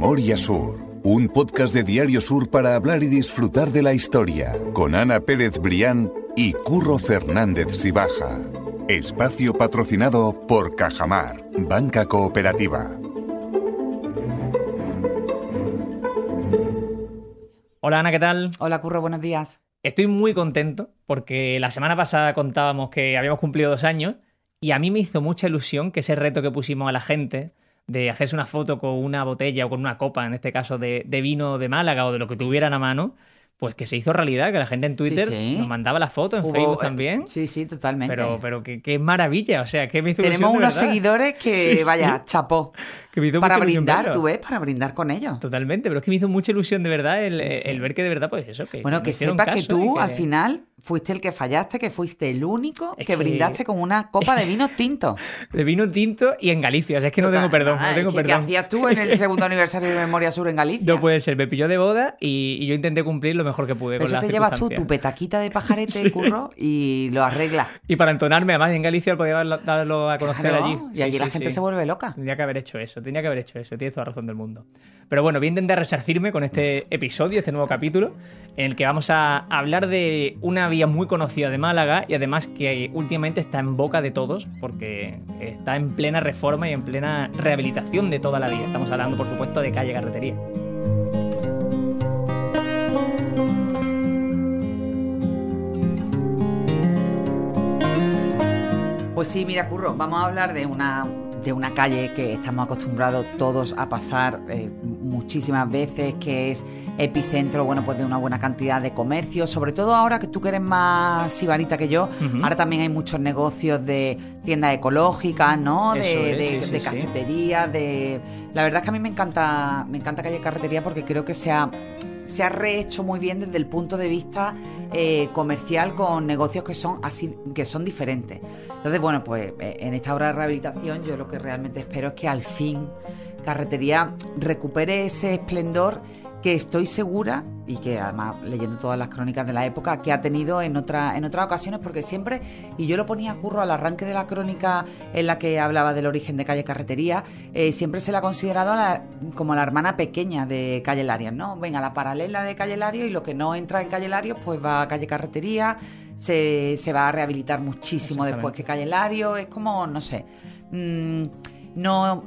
Memoria Sur, un podcast de Diario Sur para hablar y disfrutar de la historia, con Ana Pérez Brián y Curro Fernández Sibaja. Espacio patrocinado por Cajamar, Banca Cooperativa. Hola Ana, ¿qué tal? Hola Curro, buenos días. Estoy muy contento porque la semana pasada contábamos que habíamos cumplido dos años y a mí me hizo mucha ilusión que ese reto que pusimos a la gente de hacerse una foto con una botella o con una copa, en este caso de, de vino de Málaga o de lo que tuvieran a mano, pues que se hizo realidad, que la gente en Twitter sí. nos mandaba la foto, en Hubo- Facebook eh, también. Sí, sí, totalmente. Pero, pero qué, qué maravilla, o sea, que me hizo Tenemos unos verdad. seguidores que, sí. vaya, chapó. Que me hizo Para mucha brindar, tú ves, para brindar con ellos. Totalmente, pero es que me hizo mucha ilusión de verdad el, Sí, sí. el ver que de verdad, pues eso, que Bueno, que sepas que tú que- al final fuiste el que fallaste, que fuiste el único Es que brindaste con una copa de vino tinto. De vino tinto y en Galicia, o sea, es que no tengo perdón, no tengo ¿qué, qué perdón. hacías tú en el segundo aniversario de Memoria Sur en Galicia? No puede ser, me pilló de boda y, y yo intenté cumplir lo mejor que pude. con Eso las te llevas tú, tu petaquita de pajarete, Sí. curro, y lo arreglas. Y para entonarme, además, en Galicia podía darlo, a conocer Claro, allí. Y allí la gente se vuelve loca. Tendría que haber hecho eso, tenía que haber hecho eso, tienes toda la razón del mundo. Pero bueno, voy a intentar resarcirme con este episodio, este nuevo capítulo, en el que vamos a hablar de una vía muy conocida de Málaga y además que últimamente está en boca de todos, porque está en plena reforma y en plena rehabilitación de toda la vía. Estamos hablando, por supuesto, de calle Carretería. Pues sí, mira, Curro, vamos a hablar de una, de una calle que estamos acostumbrados todos a pasar eh, muchísimas veces, que es epicentro, bueno, pues de una buena cantidad de comercios, sobre todo ahora que tú que eres más sibarita que yo, ahora también hay muchos negocios de tiendas ecológicas, ¿no? De, es, de, sí, sí, de sí. cafetería, de... La verdad es que a mí me encanta, me encanta Calle Carretería porque creo que se ha, se ha rehecho muy bien desde el punto de vista eh, comercial con negocios que son así, que son diferentes. Entonces, bueno, pues eh, en esta obra de rehabilitación yo lo que realmente espero es que al fin Carretería recupere ese esplendor que estoy segura y que además leyendo todas las crónicas de la época que ha tenido en otra en otras ocasiones porque siempre y yo lo ponía a curro al arranque de la crónica en la que hablaba del origen de calle carretería eh, siempre se la ha considerado la- como la hermana pequeña de calle Larios no venga la paralela de calle Larios y lo que no entra en calle Larios pues va a calle carretería se, se va a rehabilitar muchísimo después que calle Larios es como no sé mm, no,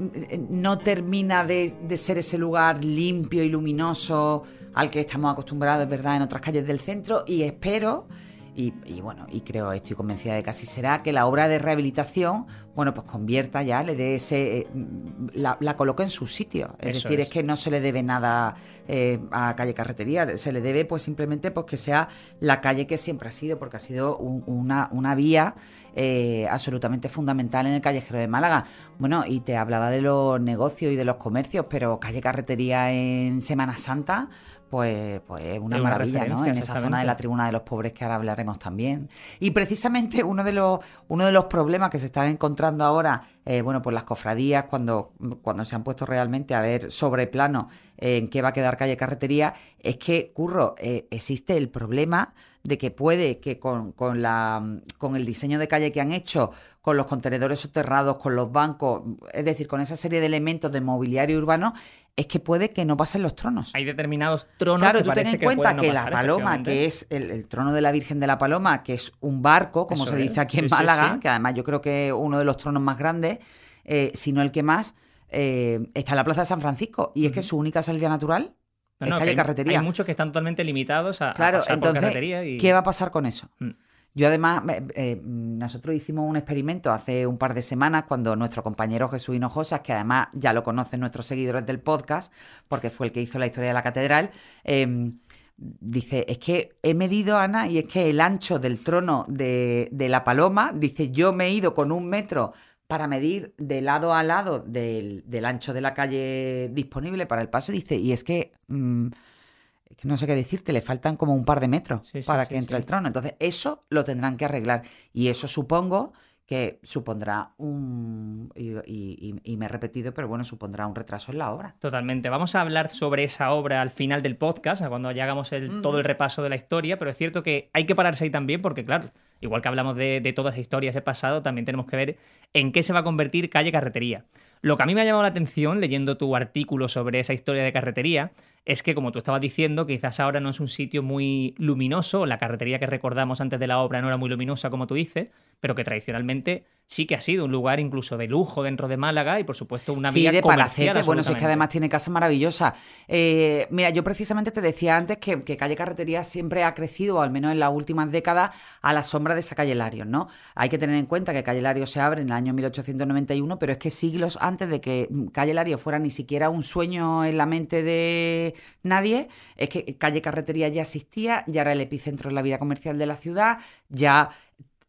no termina de, de ser ese lugar limpio y luminoso al que estamos acostumbrados, es verdad, en otras calles del centro y espero, y, y bueno, y creo, estoy convencida de que así será, que la obra de rehabilitación, bueno, pues convierta ya, le dé ese, eh, la, la coloque en su sitio. Es Eso decir, es. es que no se le debe nada eh, a calle Carretería, se le debe pues simplemente pues que sea la calle que siempre ha sido, porque ha sido un- una, una vía eh, absolutamente fundamental en el callejero de Málaga. Bueno, y te hablaba de los negocios y de los comercios, pero calle Carretería en Semana Santa, pues, pues es una Es una maravilla, ¿no? En esa zona de la tribuna de los pobres que ahora hablaremos también. Y precisamente uno de los, uno de los problemas que se están encontrando ahora, eh, bueno, pues las cofradías, cuando, cuando se han puesto realmente a ver sobre plano en qué va a quedar calle carretería, es que, curro, eh, existe el problema de que puede que con, con, la, con el diseño de calle que han hecho, con los contenedores soterrados, con los bancos, es decir, con esa serie de elementos de mobiliario urbano, es que puede que no pasen los tronos. Hay determinados tronos Claro, que tú ten en que cuenta no que pasar, la paloma, que es el, el trono de la Virgen de la Paloma, que es un barco, como Eso se es, dice aquí en sí, Málaga, sí. que además yo creo que es uno de los tronos más grandes, eh, si no el que más, eh, está en la Plaza de San Francisco. Y es que su única salida natural No, es no, calle hay, carretería. hay muchos que están totalmente limitados a, a Claro, pasar por entonces, carretería y... ¿qué va a pasar con eso? Mm. Yo además, eh, nosotros hicimos un experimento hace un par de semanas cuando nuestro compañero Jesús Hinojosas, que además ya lo conocen nuestros seguidores del podcast, porque fue el que hizo la historia de la catedral, eh, dice, es que he medido, Ana, y es que el ancho del trono de, de la paloma, dice, yo me he ido con un metro para medir de lado a lado del, del ancho de la calle disponible para el paso, dice, y es que... mm, no sé qué decirte, le faltan como un par de metros Sí, para sí, que entre el trono. Entonces, eso lo tendrán que arreglar. Y eso supongo que supondrá un. Y, y- y- y me he repetido, pero bueno, supondrá un retraso en la obra. Totalmente. Vamos a hablar sobre esa obra al final del podcast, cuando ya hagamos el- todo el repaso de la historia, pero es cierto que hay que pararse ahí también porque, claro, igual que hablamos de, de toda esa historia, ese pasado, también tenemos que ver en qué se va a convertir calle carretería. Lo que a mí me ha llamado la atención leyendo tu artículo sobre esa historia de carretería es que, como tú estabas diciendo, quizás ahora no es un sitio muy luminoso, la carretería que recordamos antes de la obra no era muy luminosa, como tú dices, pero que tradicionalmente sí que ha sido un lugar incluso de lujo dentro de Málaga y, por supuesto, una sí, vía de palacete. Bueno, si es que además tiene casas maravillosas. Eh, mira, yo precisamente te decía antes que, que, Calle Carretería siempre ha crecido, al menos en las últimas décadas, a la sombra de esa calle Larios, ¿no? Hay que tener en cuenta que Calle Larios se abre en el año 1891, pero es que siglos antes de que Calle Larios fuera ni siquiera un sueño en la mente de nadie, es que Calle Carretería ya existía, ya era el epicentro de la vida comercial de la ciudad, ya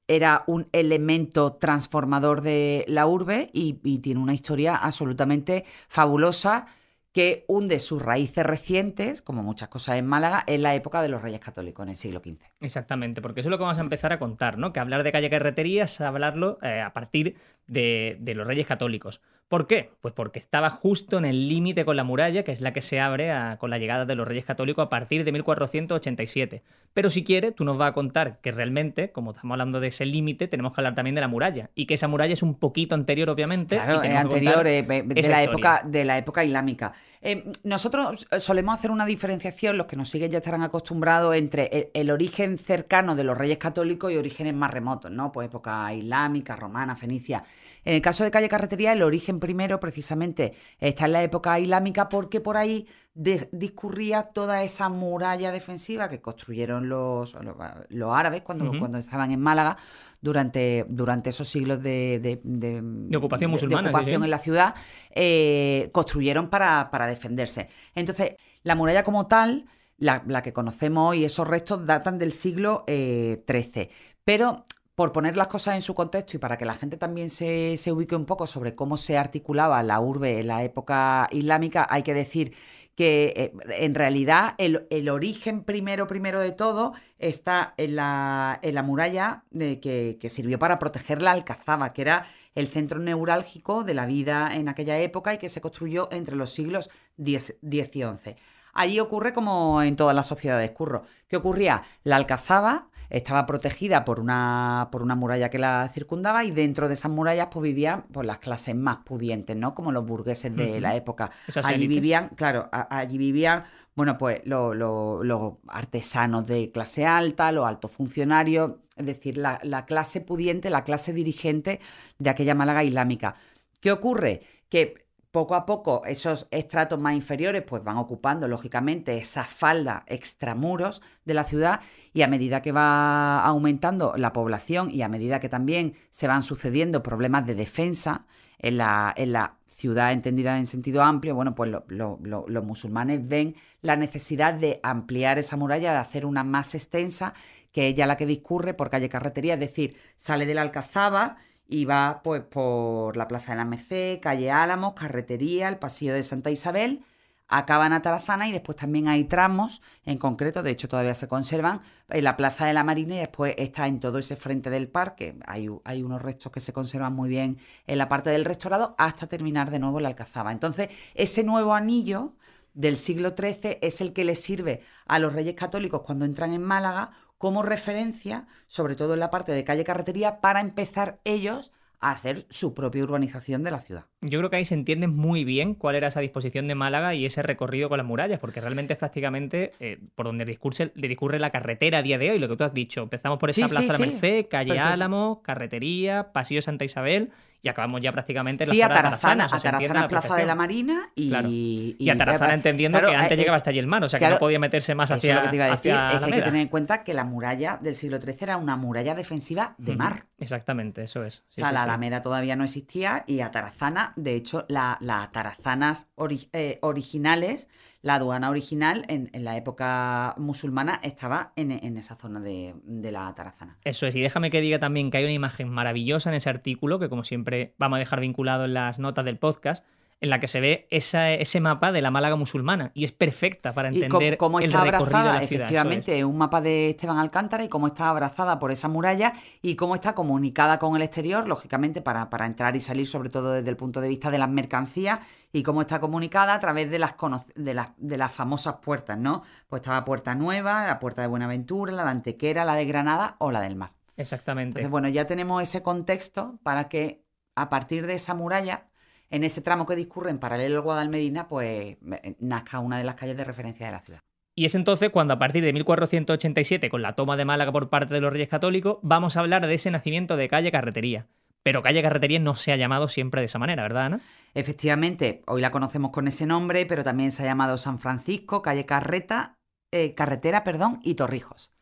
era un elemento transformador de la urbe y, y tiene una historia absolutamente fabulosa que hunde sus raíces recientes, como muchas cosas en Málaga, en la época de los Reyes Católicos, en el siglo XV. Exactamente, porque eso es lo que vamos a empezar a contar, ¿no? Que hablar de calle carretería es hablarlo eh, a partir de, de, los Reyes Católicos. ¿Por qué? Pues porque estaba justo en el límite con la muralla, que es la que se abre a, con la llegada de los Reyes Católicos a partir de 1487. Pero si quiere, tú nos vas a contar que realmente, como estamos hablando de ese límite, tenemos que hablar también de la muralla. Y que esa muralla es un poquito anterior, obviamente. Claro, es anterior, eh, de, la época, de la época islámica. Eh, nosotros solemos hacer una diferenciación, los que nos siguen ya estarán acostumbrados, entre el, el, origen cercano de los reyes católicos y orígenes más remotos, ¿no? Pues época islámica, romana, fenicia. En el caso de calle Carretería, el origen primero precisamente está en la época islámica porque por ahí de, discurría toda esa muralla defensiva que construyeron los, los, los árabes cuando, uh -huh. cuando estaban en Málaga durante, durante esos siglos de, de, de ocupación musulmana. ocupación sí, sí. en la ciudad, eh, construyeron para, para defenderse. Entonces, la muralla como tal, la, que conocemos hoy, esos restos datan del siglo eh, XIII. Pero por poner las cosas en su contexto y para que la gente también se, se, ubique un poco sobre cómo se articulaba la urbe en la época islámica, hay que decir que eh, en realidad el, el, origen primero, primero de todo está en la, en la muralla de, que, que, sirvió para proteger la Alcazaba, que era el centro neurálgico de la vida en aquella época y que se construyó entre los siglos X y XI. Allí ocurre como en todas las sociedades, curro. ¿Qué ocurría? La Alcazaba estaba protegida por una, por una muralla que la circundaba y dentro de esas murallas pues vivían pues, las clases más pudientes, ¿no? Como los burgueses de uh -huh. la época. Esas allí élites. vivían, claro, a, allí vivían, bueno, pues los lo, lo artesanos de clase alta, los altos funcionarios, es decir, la, la clase pudiente, la clase dirigente de aquella Málaga islámica. ¿Qué ocurre? Que poco a poco esos estratos más inferiores pues van ocupando lógicamente esa falda extramuros de la ciudad y a medida que va aumentando la población y a medida que también se van sucediendo problemas de defensa en la, en la ciudad entendida en sentido amplio, bueno, pues lo, lo, lo, los musulmanes ven la necesidad de ampliar esa muralla, de hacer una más extensa, que es ya la que discurre por calle Carretería, es decir, sale de la Alcazaba y va pues por la Plaza de la Merced, calle Álamos, Carretería, el Pasillo de Santa Isabel, acaba en Atarazana y después también hay tramos, en concreto, de hecho todavía se conservan, en la Plaza de la Marina y después está en todo ese frente del parque, hay, hay unos restos que se conservan muy bien en la parte del restaurado hasta terminar de nuevo la Alcazaba. Entonces, ese nuevo anillo del siglo XIII es el que le sirve a los reyes católicos cuando entran en Málaga como referencia, sobre todo en la parte de calle carretería, para empezar ellos a hacer su propia urbanización de la ciudad. Yo creo que ahí se entiende muy bien cuál era esa disposición de Málaga y ese recorrido con las murallas, porque realmente es prácticamente eh, por donde discurse, le discurre la carretera a día de hoy, lo que tú has dicho. Empezamos por esa sí, Plaza sí, de la Merced, calle Perfecto. Álamo, carretería, Pasillo Santa Isabel y acabamos ya prácticamente en la sí, zona Atarazana, Atarazana. Plaza de la Marina y... Claro. Y, y Atarazana entendiendo claro, que antes eh, llegaba hasta allí el mar, o sea claro, que no podía meterse más hacia lo que te iba a decir, es que hay que tener en cuenta que la muralla del siglo XIII era una muralla defensiva de mar. Exactamente, eso es. Sí, o sea, sí, la Alameda todavía no existía y Atarazana, de hecho, la Atarazanas ori eh, originales, la aduana original en, en, la época musulmana estaba en, en esa zona de, de, la Atarazana. Eso es, y déjame que diga también que hay una imagen maravillosa en ese artículo, que como siempre vamos a dejar vinculado en las notas del podcast, en la que se ve esa, ese mapa de la Málaga musulmana y es perfecta para entender y cómo, está recorrido abrazada, de la ciudad. Efectivamente, es. un mapa de Esteban Alcántara y cómo está abrazada por esa muralla y cómo está comunicada con el exterior, lógicamente para, para entrar y salir, sobre todo desde el punto de vista de las mercancías y cómo está comunicada a través de las, de las, de las famosas puertas, ¿no? Pues estaba Puerta Nueva, la Puerta de Buenaventura, la de Antequera, la de Granada o la del Mar. Exactamente. Entonces, bueno, ya tenemos ese contexto para que a partir de esa muralla, en ese tramo que discurre en paralelo al Guadalmedina, pues eh, nazca una de las calles de referencia de la ciudad. Y es entonces cuando a partir de 1487, con la toma de Málaga por parte de los Reyes Católicos, vamos a hablar de ese nacimiento de calle Carretería. Pero calle Carretería no se ha llamado siempre de esa manera, ¿verdad, Ana? Efectivamente, hoy la conocemos con ese nombre, pero también se ha llamado San Francisco, calle Carreta, eh, Carretera, perdón, y Torrijos.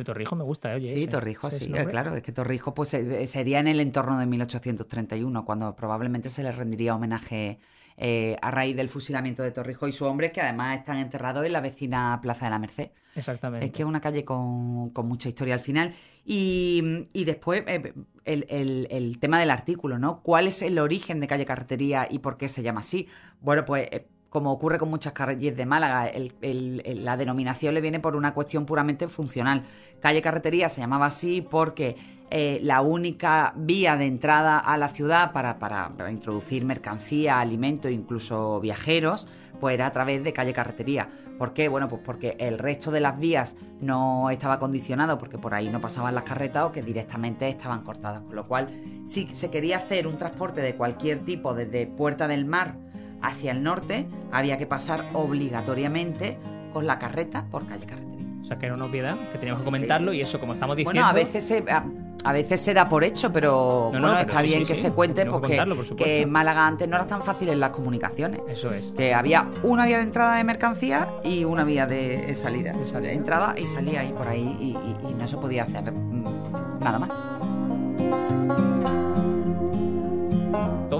De Torrijos me gusta, ¿eh? oye. Sí, Torrijos, sí, claro, es que Torrijos pues eh, sería en el entorno de 1831, cuando probablemente se le rendiría homenaje eh, a raíz del fusilamiento de Torrijos y su hombre, que además están enterrados en la vecina Plaza de la Merced. Exactamente. Es que es una calle con, con mucha historia al final. Y, y después eh, el, el- el tema del artículo, ¿no? ¿Cuál es el origen de calle Carretería y por qué se llama así? Bueno, pues eh, como ocurre con muchas calles de Málaga, la denominación le viene por una cuestión puramente funcional. Calle Carretería se llamaba así porque eh, la única vía de entrada a la ciudad para, para- introducir mercancía, alimentos, incluso viajeros, pues era a través de calle Carretería. ¿Por qué? Bueno, pues porque el resto de las vías no estaba condicionado porque por ahí no pasaban las carretas o que directamente estaban cortadas. Con lo cual, si se quería hacer un transporte de cualquier tipo desde Puerta del Mar hacia el norte, había que pasar obligatoriamente con la carreta por calle Carretería. O sea, que era una obviedad, que teníamos que comentarlo Sí, sí. y eso, como estamos diciendo... Bueno, a veces se, a, a veces se da por hecho, pero No, no, bueno, pero está sí, bien que se cuente porque por que en Málaga antes no eran tan fáciles las comunicaciones. Eso es. Que había una vía de entrada de mercancía y una vía de salida. De salida. Entraba y salía ahí por ahí y, y- y no se podía hacer mm, nada más.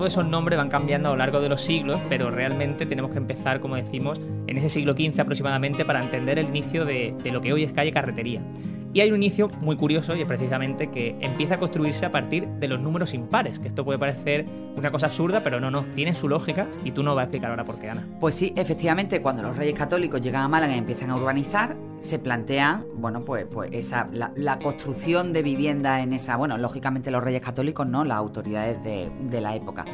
Todos esos nombres van cambiando a lo largo de los siglos, pero realmente tenemos que empezar, como decimos, en ese siglo XV aproximadamente para entender el inicio de, lo que hoy es calle Carretería. Y hay un inicio muy curioso y es precisamente que empieza a construirse a partir de los números impares, que esto puede parecer una cosa absurda, pero no, no, tiene su lógica y tú nos vas a explicar ahora por qué, Ana. Pues sí, efectivamente, cuando los reyes católicos llegan a Málaga y empiezan a urbanizar, se plantean, bueno, pues, pues esa, la, la construcción de vivienda en esa, bueno, lógicamente los reyes católicos no, las autoridades de, de la época,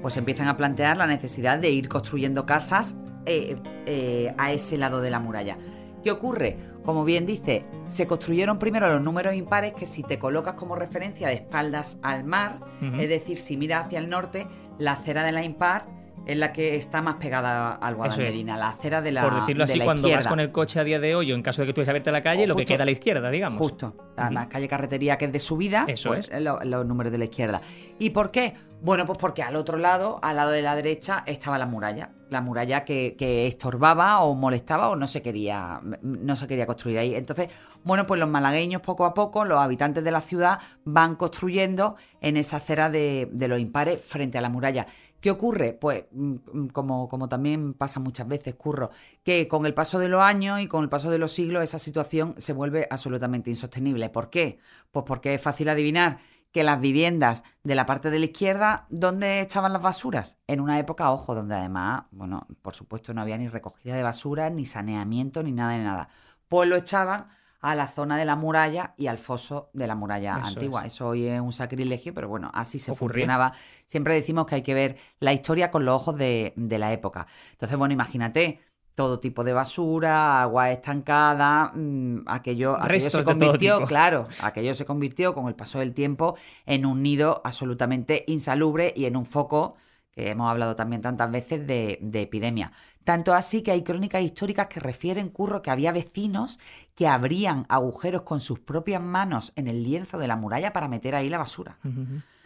pues empiezan a plantear la necesidad de ir construyendo casas eh, eh, a ese lado de la muralla. ¿Qué ocurre? Como bien dice, se construyeron primero los números impares que si te colocas como referencia de espaldas al mar, es decir, si miras hacia el norte, la acera de la impar es la que está más pegada al es. Guadalmedina, la acera de la por decirlo de así, la cuando vas izquierda. con el coche a día de hoy o en caso de que estuviese abierta la calle, lo que queda a la izquierda, digamos. Justo. Además, calle carretería que es de subida, Eso pues, es. lo- los números de la izquierda. ¿Y por qué? Bueno, pues porque al otro lado, al lado de la derecha, estaba la muralla. La muralla que, que estorbaba o molestaba o no se quería, no se quería construir ahí. Entonces, bueno, pues los malagueños poco a poco, los habitantes de la ciudad, van construyendo en esa acera de, de los impares frente a la muralla. ¿Qué ocurre? Pues, mm, mm, como, como también pasa muchas veces, Curro, que con el paso de los años y con el paso de los siglos esa situación se vuelve absolutamente insostenible. ¿Por qué? Pues porque es fácil adivinar que las viviendas de la parte de la izquierda, ¿dónde echaban las basuras? En una época, ojo, donde además, bueno, por supuesto no había ni recogida de basura, ni saneamiento, ni nada de nada. Pues lo echaban a la zona de la muralla y al foso de la muralla Eso antigua. es. Eso hoy es un sacrilegio, pero bueno, así se funcionaba. Siempre decimos que hay que ver la historia con los ojos de, de la época. Entonces, bueno, imagínate todo tipo de basura, agua estancada, mm, aquello, se convirtió, claro, aquello se convirtió con el paso del tiempo en un nido absolutamente insalubre y en un foco que hemos hablado también tantas veces de, de epidemia. Tanto así que hay crónicas históricas que refieren, Curro, que había vecinos que abrían agujeros con sus propias manos en el lienzo de la muralla para meter ahí la basura.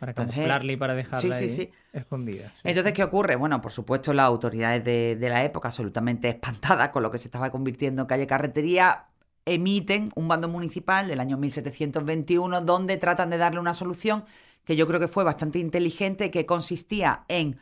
Para Entonces- camuflarla y para dejarla Sí, sí, ahí sí. escondida. Entonces, ¿qué ocurre? Bueno, por supuesto, las autoridades de, de la época, absolutamente espantadas con lo que se estaba convirtiendo en calle carretería, emiten un bando municipal del año 1721 donde tratan de darle una solución que yo creo que fue bastante inteligente, que consistía en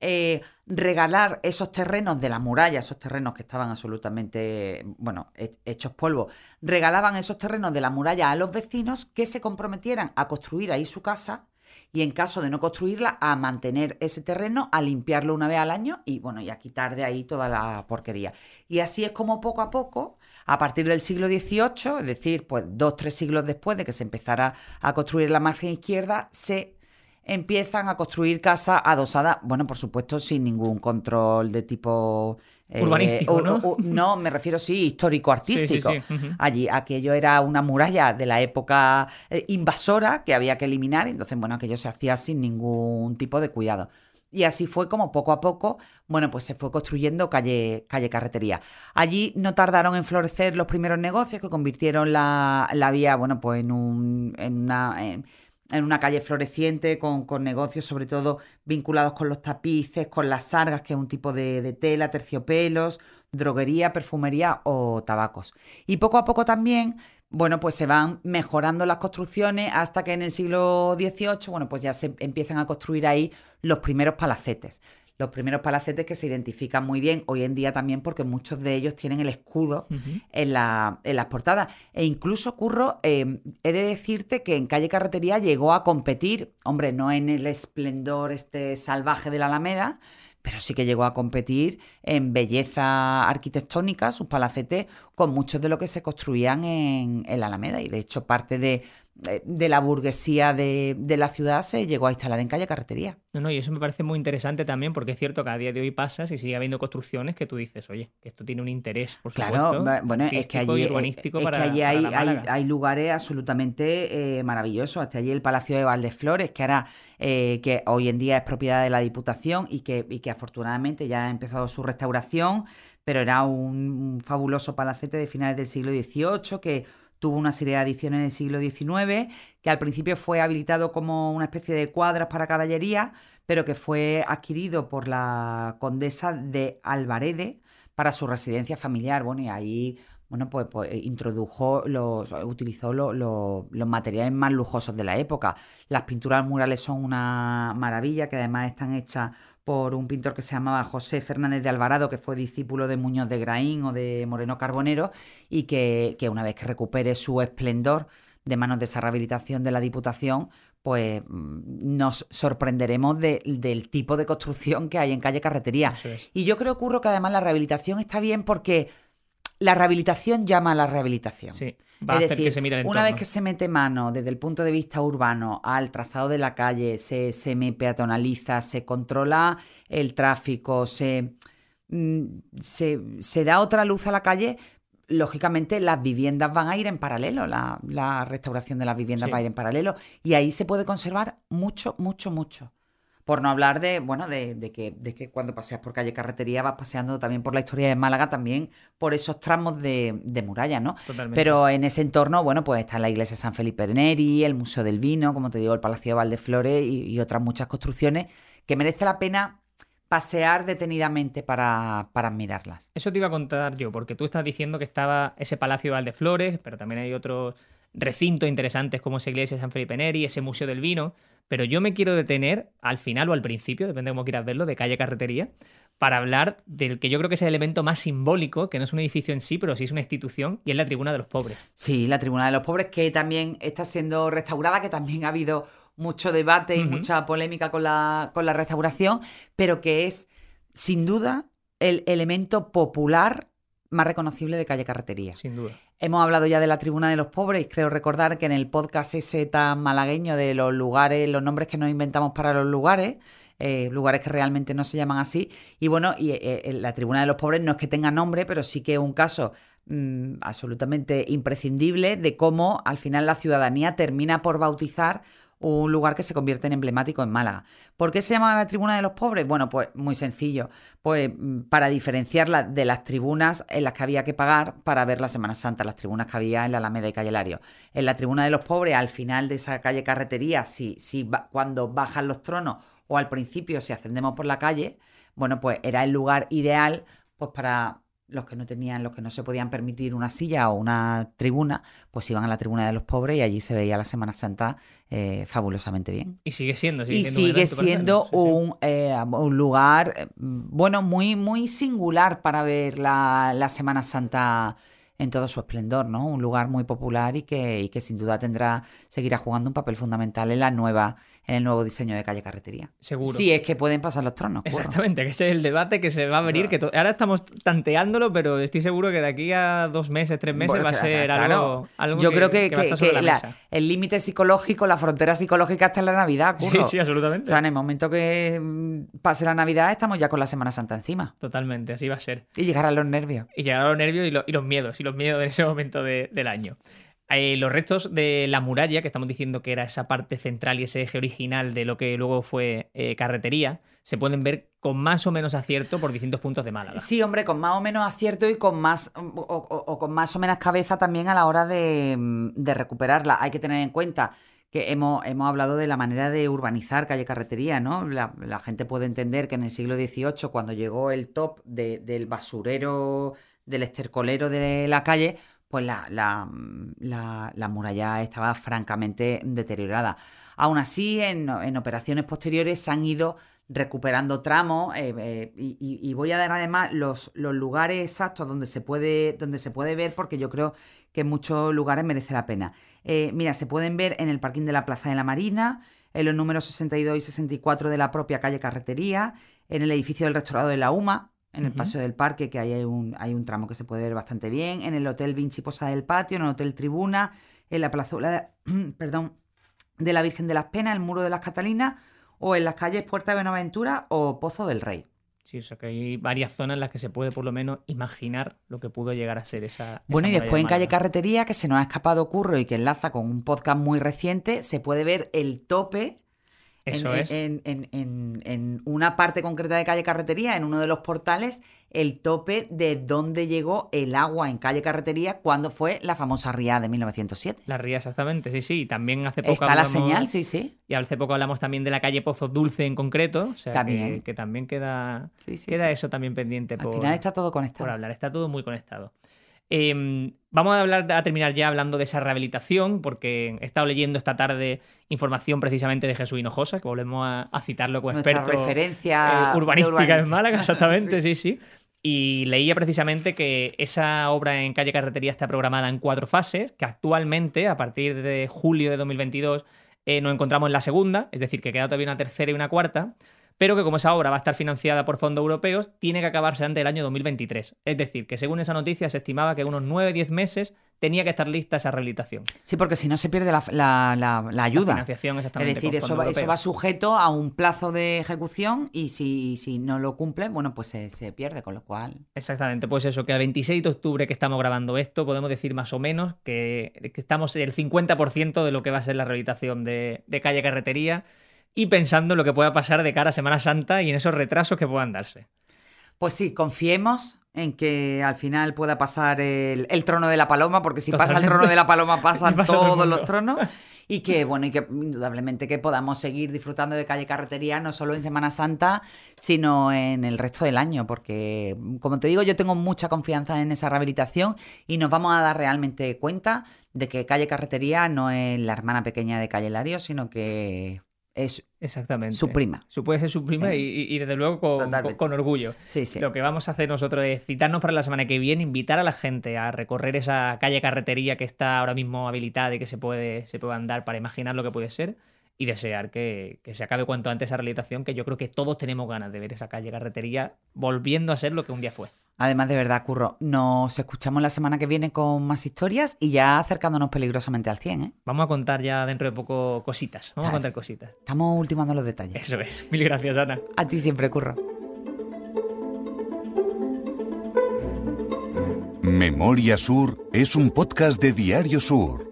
eh, regalar esos terrenos de la muralla, esos terrenos que estaban absolutamente, bueno, he- hechos polvo, regalaban esos terrenos de la muralla a los vecinos que se comprometieran a construir ahí su casa y en caso de no construirla, a mantener ese terreno, a limpiarlo una vez al año y bueno, y a quitar de ahí toda la porquería. Y así es como poco a poco, a partir del siglo XVIII, es decir, pues dos, tres siglos después de que se empezara a construir la margen izquierda, se empiezan a construir casas adosadas, bueno, por supuesto, sin ningún control de tipo... eh, Urbanístico, ¿no? u- no, me refiero, sí, histórico-artístico. Sí, sí, sí, ujú. Allí aquello era una muralla de la época eh, invasora que había que eliminar, entonces, bueno, aquello se hacía sin ningún tipo de cuidado. Y así fue como poco a poco, bueno, pues se fue construyendo calle, calle carretería. Allí no tardaron en florecer los primeros negocios que convirtieron la, la vía, bueno, pues en, un, en una... en- una calle floreciente con, con negocios sobre todo vinculados con los tapices, con las sargas, que es un tipo de, de tela, terciopelos, droguería, perfumería o tabacos. Y poco a poco también, bueno, pues se van mejorando las construcciones hasta que en el siglo XVIII, bueno, pues ya se empiezan a construir ahí los primeros palacetes. Los primeros palacetes que se identifican muy bien hoy en día también porque muchos de ellos tienen el escudo en, la- en las portadas. E incluso, Curro, eh, he de decirte que en Calle Carretería llegó a competir, hombre, no en el esplendor este salvaje de la Alameda, pero sí que llegó a competir en belleza arquitectónica, sus palacetes, con muchos de lo que se construían en, en la Alameda. Y de hecho, parte de, de la burguesía de, de la ciudad se llegó a instalar en Calle Carretería. No, no, y eso me parece muy interesante también porque es cierto que a día de hoy pasas y sigue habiendo construcciones que tú dices, oye, esto tiene un interés, por Claro, supuesto, bueno, es que allí, y eh, urbanístico es que para, allí hay, lugares absolutamente eh, maravillosos. Hasta allí el Palacio de Valdeflores, que ahora eh, que hoy en día es propiedad de la Diputación y que, y que afortunadamente ya ha empezado su restauración, pero era un, un fabuloso palacete de finales del siglo XVIII que tuvo una serie de adiciones en el siglo XIX, que al principio fue habilitado como una especie de cuadras para caballería, pero que fue adquirido por la condesa de Alvarede para su residencia familiar. Bueno, y ahí, bueno, pues, pues, eh, introdujo los, utilizó lo- lo- los materiales más lujosos de la época. Las pinturas murales son una maravilla, que además están hechas por un pintor que se llamaba José Fernández de Alvarado, que fue discípulo de Muñoz de Graín o de Moreno Carbonero, y que, que una vez que recupere su esplendor de manos de esa rehabilitación de la Diputación, pues mm, nos sorprenderemos de- del tipo de construcción que hay en calle Carretería. Es. Y yo creo, Curro, que además la rehabilitación está bien porque la rehabilitación llama a la rehabilitación. Sí, va a hacer decir, que se mire el una vez entorno. que se mete mano desde el punto de vista urbano al trazado de la calle, se, se me peatonaliza, se controla el tráfico, se, mm, se, se da otra luz a la calle, lógicamente las viviendas van a ir en paralelo, la, la restauración de las viviendas Sí. va a ir en paralelo y ahí se puede conservar mucho, mucho, mucho. Por no hablar de, bueno, de, de que, de que cuando paseas por calle carretería vas paseando también por la historia de Málaga, también por esos tramos de, de muralla, ¿no? Totalmente. Pero en ese entorno, bueno, pues está la iglesia San Felipe Neri, el Museo del Vino, como te digo, el Palacio de Valdeflores y, y otras muchas construcciones que merece la pena pasear detenidamente para, para admirarlas. Eso te iba a contar yo, porque tú estás diciendo que estaba ese Palacio de Valdeflores, pero también hay otros recintos interesantes como esa iglesia de San Felipe Neri, ese Museo del Vino, pero yo me quiero detener al final o al principio, depende de cómo quieras verlo, de calle Carretería, para hablar del que yo creo que es el elemento más simbólico, que no es un edificio en sí, pero sí es una institución, y es la Tribuna de los Pobres. Sí, la Tribuna de los Pobres, que también está siendo restaurada, que también ha habido mucho debate y mucha polémica con la, con la restauración, pero que es, sin duda, el elemento popular más reconocible de calle Carretería. Sin duda. Hemos hablado ya de la Tribuna de los Pobres creo recordar que en el podcast ese tan malagueño de los lugares, los nombres que nos inventamos para los lugares, eh, lugares que realmente no se llaman así. Y bueno, y, eh, eh, la Tribuna de los Pobres no es que tenga nombre, pero sí que es un caso mm, absolutamente imprescindible de cómo al final la ciudadanía termina por bautizar un lugar que se convierte en emblemático en Málaga. ¿Por qué se llama la Tribuna de los Pobres? Bueno, pues muy sencillo. Pues mm, para diferenciarla de las tribunas en las que había que pagar para ver la Semana Santa, las tribunas que había en la Alameda y Calle Lario. En la Tribuna de los Pobres, al final de esa calle carretería, si, si cuando bajan los tronos o al principio si ascendemos por la calle, bueno, pues era el lugar ideal pues para los que no tenían, los que no se podían permitir una silla o una tribuna, pues iban a la tribuna de los pobres y allí se veía la Semana Santa eh, fabulosamente bien. Y sigue siendo. Sigue Y sigue siendo un, eh, un lugar, eh, bueno, muy, muy singular para ver la, la Semana Santa en todo su esplendor, ¿no? Un lugar muy popular y que, y que sin duda tendrá, seguirá jugando un papel fundamental en la nueva, en el nuevo diseño de calle carretería. Seguro. Sí, es que pueden pasar los tronos. Exactamente, que ese es el debate que se va a venir. Que ahora estamos tanteándolo, pero estoy seguro que de aquí a dos meses, tres meses Bueno, va a ser claro. algo, algo Yo creo que, va a que- estar sobre que la la- mesa. el límite psicológico, la frontera psicológica está en la Navidad, Sí, curro. sí, O absolutamente. sea, en el momento que mm, pase la Navidad, estamos ya con la Semana Santa encima. Totalmente, así va a ser. Y llegarán los nervios. Y llegar a los nervios y, lo- y los miedos, y los miedos de ese momento de- del año. Eh, los restos de la muralla, que estamos diciendo que era esa parte central y ese eje original de lo que luego fue eh, carretería, se pueden ver con más o menos acierto por distintos puntos de Málaga. Sí, hombre, con más o menos acierto y con más o, con más o menos cabeza también a la hora de, mm, de recuperarla. Hay que tener en cuenta que hemos, hemos hablado de la manera de urbanizar calle carretería, ¿no? La, gente puede entender que en el siglo XVIII, cuando llegó el top de- del basurero, del estercolero de la calle, pues la, la, la- la muralla estaba francamente deteriorada. Aún así, en, operaciones posteriores se han ido recuperando tramos eh, eh, y, voy a dar además los, lugares exactos donde se, puede, donde se puede ver porque yo creo que en muchos lugares merece la pena. Eh, mira, se pueden ver en el parking de la Plaza de la Marina, en los números 62 y 64 de la propia calle Carretería, en el edificio del restaurado de la UMA, en el. Paseo del Parque, que ahí hay un, hay un tramo que se puede ver bastante bien, en el Hotel Vinci Posada del Patio, en el Hotel Tribuna, en la plazuela perdón, de la Virgen de las Penas, el Muro de las Catalinas, o en las calles Puerta de Buenaventura o Pozo del Rey. Sí, o sea que hay varias zonas en las que se puede por lo menos imaginar lo que pudo llegar a ser esa. Bueno, esa y después de en Calle. Carretería, que se nos ha escapado curro y que enlaza con un podcast muy reciente, se puede ver el tope Eso en, es. en- en- en- en una parte concreta de calle carretería, en uno de los portales, el tope de dónde llegó el agua en calle carretería cuando fue la famosa ría de 1907. La ría, exactamente, sí, sí. Y también hace poco. Está la señal, sí, sí. Y hace poco hablamos también de la calle Pozo Dulce en concreto. O sea, También. Que, que también queda, Sí, sí, queda sí. eso también pendiente Al por, final está todo por conectado. hablar. Está todo muy conectado. Eh, vamos a, hablar, a terminar ya hablando de esa rehabilitación, porque he estado leyendo esta tarde información precisamente de Jesús Hinojosa, que volvemos a, a citarlo como Nuestra experto referencia eh, urbanística en. Málaga, exactamente, sí. sí, Y leía precisamente que esa obra en calle Carretería está programada en cuatro fases, que actualmente, a partir de julio de 2022, eh, nos encontramos en la segunda, es decir, que queda todavía una tercera y una cuarta, pero que como esa obra va a estar financiada por fondos europeos, tiene que acabarse antes del año 2023. Es decir, que según esa noticia se estimaba que unos 9-10 meses tenía que estar lista esa rehabilitación. Sí, porque si no se pierde la, la- la- la ayuda. La financiación Es decir, eso va, eso va sujeto a un plazo de ejecución y si, si no lo cumple, bueno, pues se, se pierde, con lo cual... Exactamente, pues eso, que al 26 de octubre que estamos grabando esto, podemos decir más o menos que, que estamos en el 50% de lo que va a ser la rehabilitación de, de calle carretería y pensando en lo que pueda pasar de cara a Semana Santa y en esos retrasos que puedan darse. Pues sí, confiemos en que al final pueda pasar el, el trono de la paloma, porque si pasa el trono de la paloma pasan pasa todos los tronos. Y que, bueno, y que indudablemente que podamos seguir disfrutando de calle carretería, no solo en Semana Santa, sino en el resto del año, porque, como te digo, yo tengo mucha confianza en esa rehabilitación y nos vamos a dar realmente cuenta de que calle carretería no es la hermana pequeña de calle Lario, sino que es Exactamente. su prima. Su puede ser su prima Sí. y, y- desde luego con- con orgullo. Sí, sí. Lo que vamos a hacer nosotros es citarnos para la semana que viene, invitar a la gente a recorrer esa calle carretería que está ahora mismo habilitada y que se puede, se puede andar para imaginar lo que puede ser y desear que, que se acabe cuanto antes esa rehabilitación, que yo creo que todos tenemos ganas de ver esa calle carretería volviendo a ser lo que un día fue. Además, de verdad, Curro, nos escuchamos la semana que viene con más historias y ya acercándonos peligrosamente al 100, ¿eh? Vamos a contar ya dentro de poco cositas. Vamos a contar cositas. Estamos ultimando los detalles. Eso es. Mil gracias, Ana. A ti siempre, Curro. Memoria Sur es un podcast de Diario Sur.